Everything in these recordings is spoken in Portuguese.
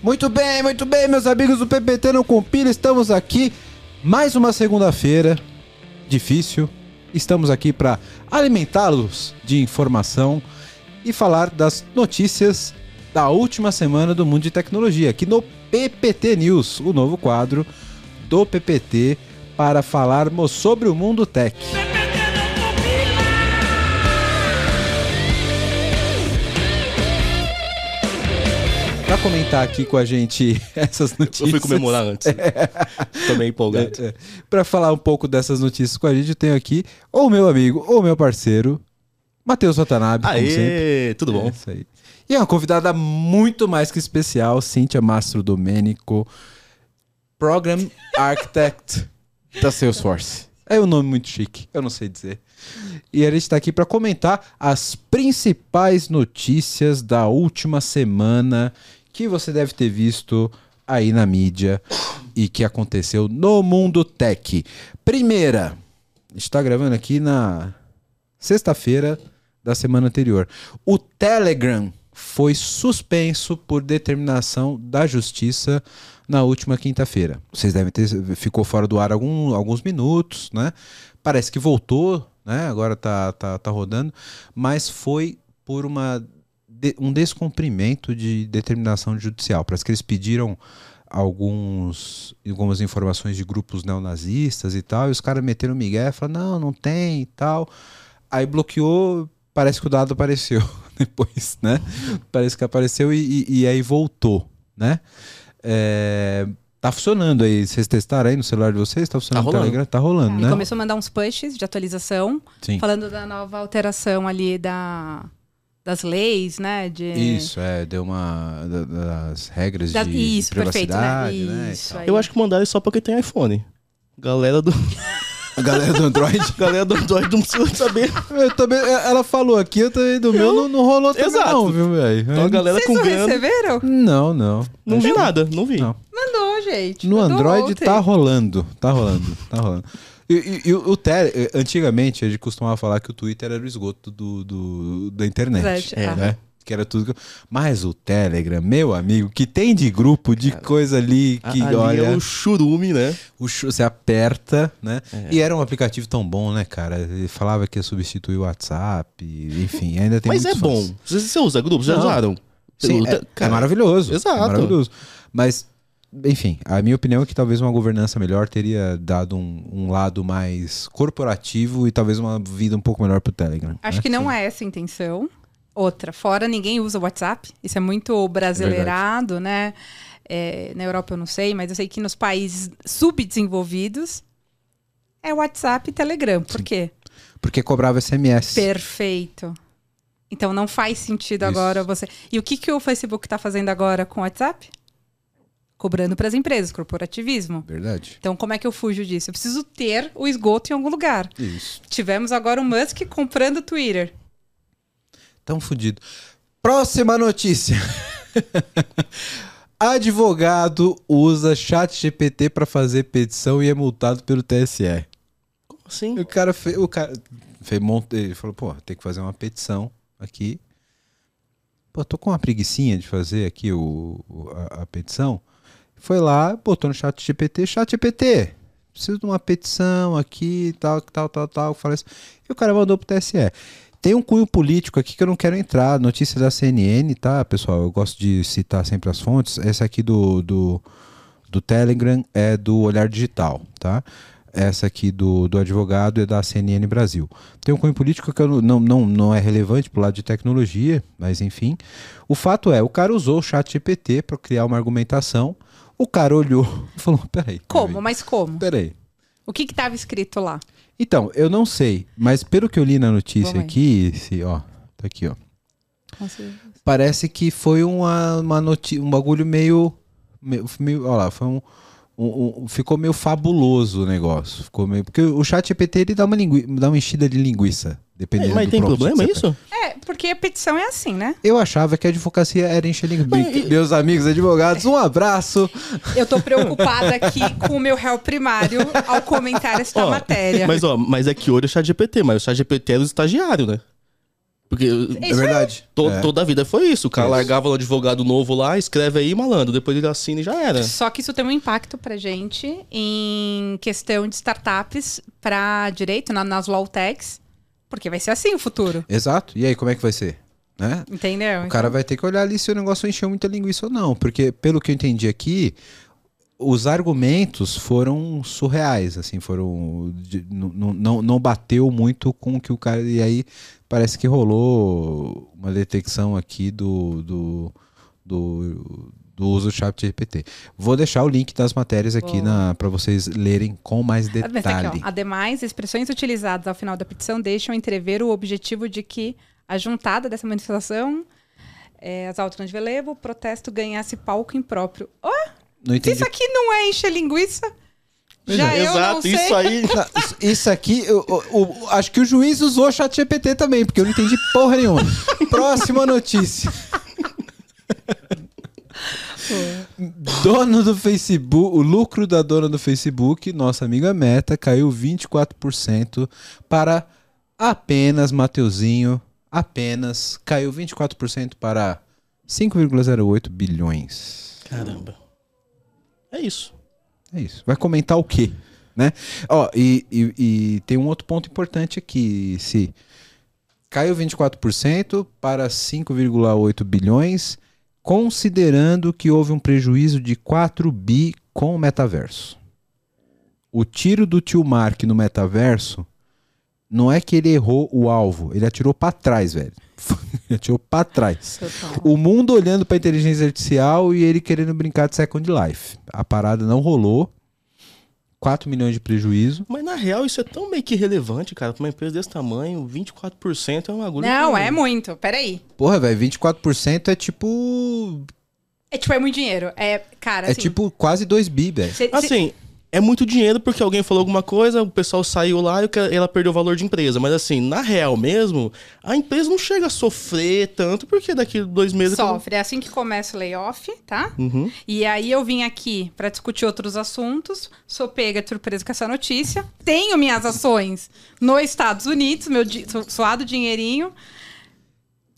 Muito bem, muito bem, meus amigos do PPT Não Compila, estamos aqui mais uma segunda-feira difícil. Estamos aqui para alimentá-los de informação e falar das notícias da última semana do mundo de tecnologia, aqui no PPT News, o novo quadro do PPT para falarmos sobre o mundo tech. Comentar aqui com a gente essas notícias. Eu fui comemorar antes. Tô meio empolgado. É, é. Pra falar um pouco dessas notícias com a gente, eu tenho aqui ou meu amigo ou meu parceiro, Matheus Watanabe, como sempre. Aê, tudo bom? É isso aí. E é uma convidada muito mais que especial, Cíntia Mastro Domênico, Program Architect da Salesforce. É um nome muito chique, eu não sei dizer. E a gente está aqui para comentar as principais notícias da última semana que você deve ter visto aí na mídia e que aconteceu no mundo tech. Primeira, está gravando aqui na sexta-feira da semana anterior. O Telegram foi suspenso por determinação da justiça na última quinta-feira. Vocês devem ter ficou fora do ar algum, alguns minutos, né? Parece que voltou, né? Agora tá, tá, tá rodando, mas foi por uma de, um descumprimento de determinação judicial. Parece que eles pediram alguns, algumas informações de grupos neonazistas e tal, e os caras meteram o migué, falaram, não, não tem e tal. Aí bloqueou, parece que o dado apareceu depois, né? Parece que apareceu e, e, e aí voltou, né? É, tá funcionando aí. Vocês testaram aí no celular de vocês? Tá funcionando Tá o rolando. Telegram? Tá rolando, E né? começou a mandar uns pushes de atualização, Sim. falando da nova alteração ali da, das leis, né? De... Isso, é, deu uma. da- das regras Da- de, isso, de perfeito, né? privacidade, né? Isso aí. Eu acho que mandaram só porque tem iPhone. Galera do, A galera do Android. galera do Android não precisa saber. eu também, ela falou aqui, eu também, do meu não, não rolou também, Exato. não, viu, velho? Então a galera Vocês com não grana. receberam? Não, não. Não vi nada, não vi. Não. Mandou, gente. No mandou Android ontem. tá rolando, tá rolando, tá rolando. E, e- e o Tele, antigamente a gente costumava falar que o Twitter era o esgoto do, do- da internet, Internet, é, ah. né? Que era tudo. que- Mas o Telegram, meu amigo, que tem de grupo de coisa ali que Ali olha, é o churume, né? o chu- você aperta, né? É. E era um aplicativo tão bom, né, cara? Ele falava que ia substituir o WhatsApp, enfim, ainda tem Mas é bom. fãs. Você, você usa grupos? Já usaram? Sim, é, é cara, maravilhoso. exato. É maravilhoso. Mas, enfim, a minha opinião é que talvez uma governança melhor teria dado um, um lado mais corporativo e talvez uma vida um pouco melhor pro Telegram. Acho né? que não é essa a intenção. Outra, fora ninguém usa o WhatsApp. Isso é muito brasileirado, né? É, na Europa eu não sei, mas eu sei que nos países subdesenvolvidos é WhatsApp e Telegram. Por Sim. quê? Porque cobrava SMS. Perfeito. Então não faz sentido Isso. agora você. E o que, que o Facebook está fazendo agora com o WhatsApp? Cobrando para as empresas, corporativismo. Verdade. Então, como é que eu fujo disso? Eu preciso ter o esgoto em algum lugar. Isso. Tivemos agora o Musk comprando o Twitter. Tão fudido. Próxima notícia. Advogado usa chat GPT para fazer petição e é multado pelo TSE. Como assim? O cara fez. O cara fez, monte, ele falou, pô, tem que fazer uma petição aqui. Pô, tô com uma preguicinha de fazer aqui o, a, a petição. Foi lá, botou no chat GPT, chat GPT, preciso de uma petição aqui, tal, tal, tal, tal. Falei assim, e o cara mandou pro TSE. Tem um cunho político aqui que eu não quero entrar. Notícia da CNN, tá, pessoal? Eu gosto de citar sempre as fontes. Essa aqui do, do, do Telegram é do Olhar Digital, tá? Essa aqui do, do advogado é da CNN Brasil. Tem um cunho político que eu não, não, não, é relevante pro lado de tecnologia, mas enfim. O fato é, o cara usou o chat GPT para criar uma argumentação. O cara olhou e falou: peraí. Como? peraí, Mas como? Peraí. O que estava escrito lá? Então, eu não sei, mas pelo que eu li na notícia Vamos aqui, se, ó, tá aqui, ó. Parece que foi uma, uma noti um bagulho meio, meio, meio ó lá, foi um, um- um- ficou meio fabuloso o negócio, ficou meio, porque o chat GPT ele dá uma lingui, dá uma enchida de linguiça, dependendo Mas do tem problema isso? É, porque a petição é assim, né? Eu achava que a advocacia era encher linguiça. E- Meus amigos advogados, um abraço. Eu tô preocupada aqui com o meu réu primário ao comentar esta Ó, matéria. Mas ó, mas é que hoje é o chat GPT, mas o chat GPT é do estagiário, né? Porque É verdade. to- É. toda a vida foi isso. O cara Isso. largava um advogado novo lá, escreve aí, malandro. Depois ele assina e já era. Só que isso tem um impacto pra gente em questão de startups para direito, na- nas law techs, porque vai ser assim o futuro, Exato. E aí, como é que vai ser? Né? entendeu? O cara vai ter que olhar ali se o negócio encheu muita linguiça ou não. Porque, pelo que eu entendi aqui, os argumentos foram surreais, assim, foram. de- não, não, não bateu muito com o que o cara. E aí parece que rolou uma detecção aqui do. do, do do uso do chat GPT. Vou deixar o link das matérias aqui para vocês lerem com mais detalhe. aqui, ó. Ademais, expressões utilizadas ao final da petição deixam entrever o objetivo de que a juntada dessa manifestação, é, as autos de relevo, o protesto ganhasse palco impróprio. Ó, não se entendi. isso aqui não é encher linguiça, já eu não Exato, sei. isso aí. Isso- aqui, eu- o- o- acho que o juiz usou o chat GPT também, porque eu não entendi porra nenhuma. Próxima notícia. Dono do Facebook, o lucro da dona do Facebook, nossa amiga Meta, caiu 24% para apenas, Mateuzinho, apenas, caiu 24% para 5,08 bilhões. Caramba. É isso. É isso. Vai comentar o quê? Né? Ó, e, e- e tem um outro ponto importante aqui, se caiu 24% para 5,8 bilhões, considerando que houve um prejuízo de 4 bi com o metaverso. O tiro do tio Mark no metaverso não é que ele errou o alvo, ele atirou para trás, velho. ele atirou para trás. Total. O mundo olhando pra inteligência artificial e ele querendo brincar de Second Life. A parada não rolou. 4 milhões de prejuízo. Mas na real, isso é tão meio que irrelevante, cara. Pra uma empresa desse tamanho, 24% é um agulha. Não, é muito. Peraí. Porra, velho, 24% é tipo. É tipo, é muito dinheiro. É, cara, É assim, tipo quase 2 bi, velho. Assim, é muito dinheiro porque alguém falou alguma coisa, o pessoal saiu lá e ela perdeu o valor de empresa. Mas assim, na real mesmo, a empresa não chega a sofrer tanto porque daqui dois meses... sofre. É assim que começa o layoff, tá? Uhum. E aí eu vim aqui pra discutir outros assuntos. Sou pega de surpresa com essa notícia. Tenho minhas ações nos Estados Unidos, meu di- su- suado dinheirinho.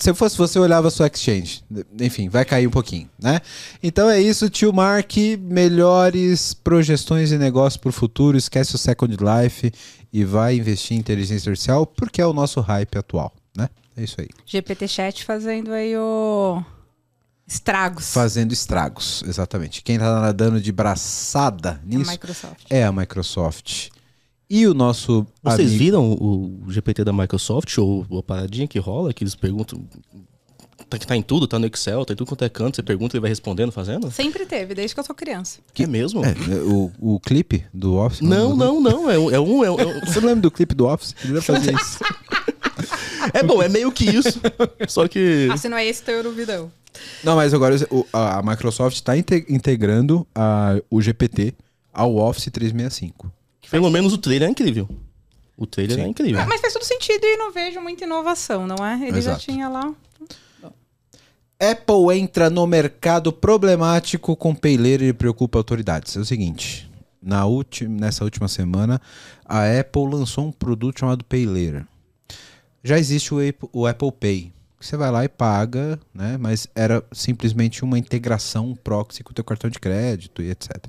Se eu fosse você, olhava a sua exchange. Enfim, vai cair um pouquinho, né? Então é isso, tio Mark. Melhores projeções de negócio pro futuro. Esquece o Second Life e vai investir em inteligência artificial porque é o nosso hype atual, né? É isso aí. GPT Chat fazendo aí o. Estragos. Fazendo estragos, exatamente. Quem tá nadando de braçada A nisso Microsoft. é a Microsoft. E o nosso Vocês amigo... viram o GPT da Microsoft, ou a paradinha que rola, que eles perguntam... Tá, que tá em tudo, tá no Excel, tá em tudo quanto é canto, você pergunta e ele vai respondendo, fazendo? Sempre teve, desde que eu sou criança. É mesmo? É, o, o clipe do Office? Não, não, não, é um... É, um, é, um- é um- Você não lembra do clipe do Office? Ele fazer isso. é bom, é meio que isso, só que... Ah, se não é esse, teu Eurovidão. Não, mas agora o- a a Microsoft está integrando a- o GPT ao Office 365. Pelo menos o trailer é incrível. O trailer Sim. é incrível. Mas faz todo sentido e não vejo muita inovação, não é? Ele já Exato. tinha lá. Apple entra no mercado problemático com paylater e preocupa autoridades. É o seguinte, na ulti- nessa última semana, a Apple lançou um produto chamado Paylater. Já existe o Apple, o Apple Pay, que você vai lá e paga, né? Mas era simplesmente uma integração um proxy com o teu cartão de crédito e etc.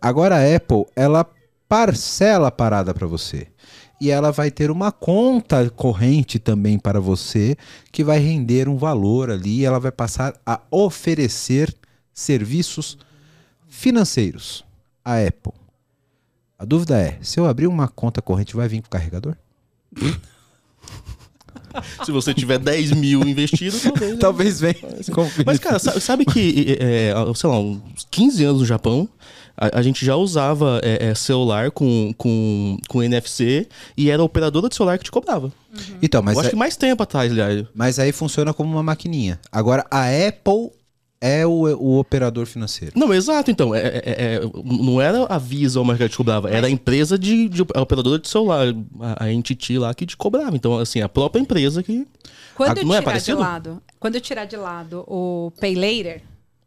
Agora a Apple, ela parcela a parada para você. E ela vai ter uma conta corrente também para você, que vai render um valor ali, e ela vai passar a oferecer serviços financeiros à Apple. A dúvida é, se eu abrir uma conta corrente, vai vir com carregador? Se você tiver 10 mil investido, talvez. né? Talvez venha. Mas, cara, sa- sabe que, é, sei lá, uns 15 anos no Japão, a, a gente já usava é, é, celular com, com, com NFC e era a operadora de celular que te cobrava. Então, mas, Eu acho é- que mais tempo atrás, aliás. mas aí funciona como uma maquininha. Agora, a Apple é o, o operador financeiro. Não, exato, então. É, é- é- não era a Visa ou a Marca que te cobrava, era a empresa de, de a operadora de celular, a, a entity lá que te cobrava. Então, assim, a própria empresa que. Quando eu não é tirar de parecido? lado, quando eu tirar de lado o Pay Later,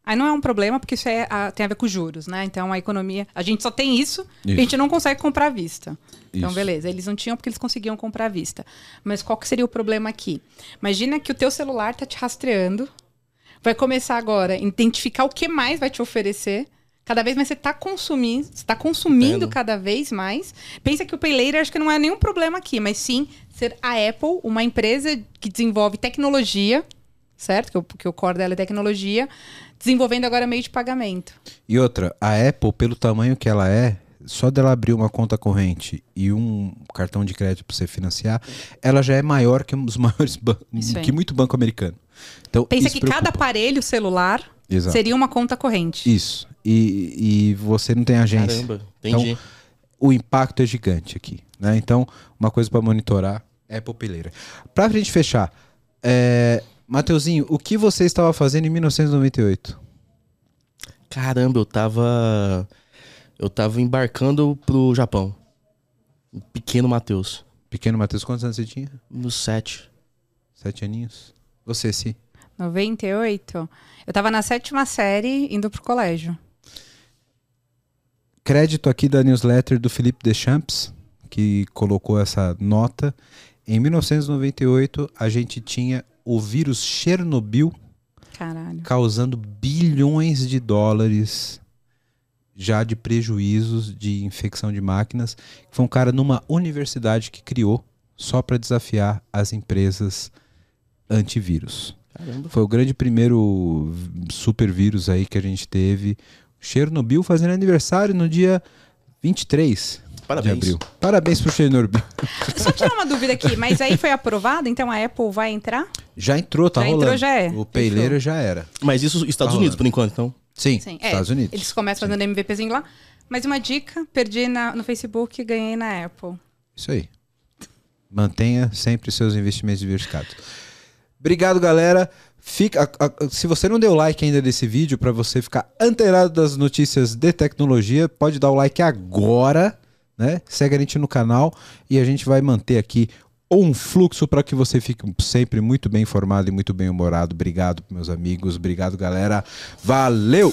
Aí não é um problema, porque isso é, a- tem a ver com juros, né? Então a economia. A gente só tem isso, Isso. a gente não consegue comprar à vista. Então, Isso. beleza. Eles não tinham porque eles conseguiam comprar à vista. Mas qual que seria o problema aqui? Imagina que o teu celular tá te rastreando. Vai começar agora a identificar o que mais vai te oferecer. Cada vez mais você está consumindo, você tá consumindo Entendo. cada vez mais. Pensa que o Pay Later acho que não é nenhum problema aqui, mas sim ser a Apple, uma empresa que desenvolve tecnologia, certo? Que que o core dela é tecnologia, desenvolvendo agora meio de pagamento. E outra, a Apple, pelo tamanho que ela é, só dela abrir uma conta corrente e um cartão de crédito para você financiar, ela já é maior que os maiores que muito banco americano. Então, Pensa que cada preocupa. aparelho celular Exato. seria uma conta corrente. Isso. E, e você não tem agência. Caramba, entendi. o impacto é gigante aqui. Né? Então, uma coisa para monitorar é popeleira. Para a gente fechar, é... Mateuzinho, o que você estava fazendo em 1998? Caramba, eu tava. Eu tava embarcando pro Japão. O pequeno Matheus. Pequeno Matheus, quantos anos você tinha? No sete. Sete aninhos? Você, sim. 98. Eu tava na sétima série indo pro colégio. Crédito aqui da newsletter do Felipe Deschamps, que colocou essa nota. Em 1998, a gente tinha o vírus Chernobyl Caralho. causando bilhões de dólares já de prejuízos de infecção de máquinas. Foi um cara numa universidade que criou só para desafiar as empresas antivírus. Caramba. Foi o grande primeiro super vírus aí que a gente teve. Chernobyl fazendo aniversário no dia 23 de Parabéns. abril. Parabéns pro Chernobyl. Só tirar uma dúvida aqui, mas aí foi aprovado, então a Apple vai entrar? Já entrou, tá Já rolando. entrou, já é. O peileiro já era. Mas isso Estados Tá Unidos, por enquanto, então. Sim, Sim, é, Estados Unidos. Eles começam fazendo MVPzinho lá. Mas uma dica, perdi na- no Facebook e ganhei na Apple. Isso aí. Mantenha sempre seus investimentos diversificados. Obrigado, galera. Fica, a- a- se você não deu like ainda desse vídeo, para você ficar antenado das notícias de tecnologia, pode dar o like agora, né? Segue a gente no canal e a gente vai manter aqui um fluxo para que você fique sempre muito bem informado e muito bem humorado. Obrigado, meus amigos. Obrigado, galera. Valeu!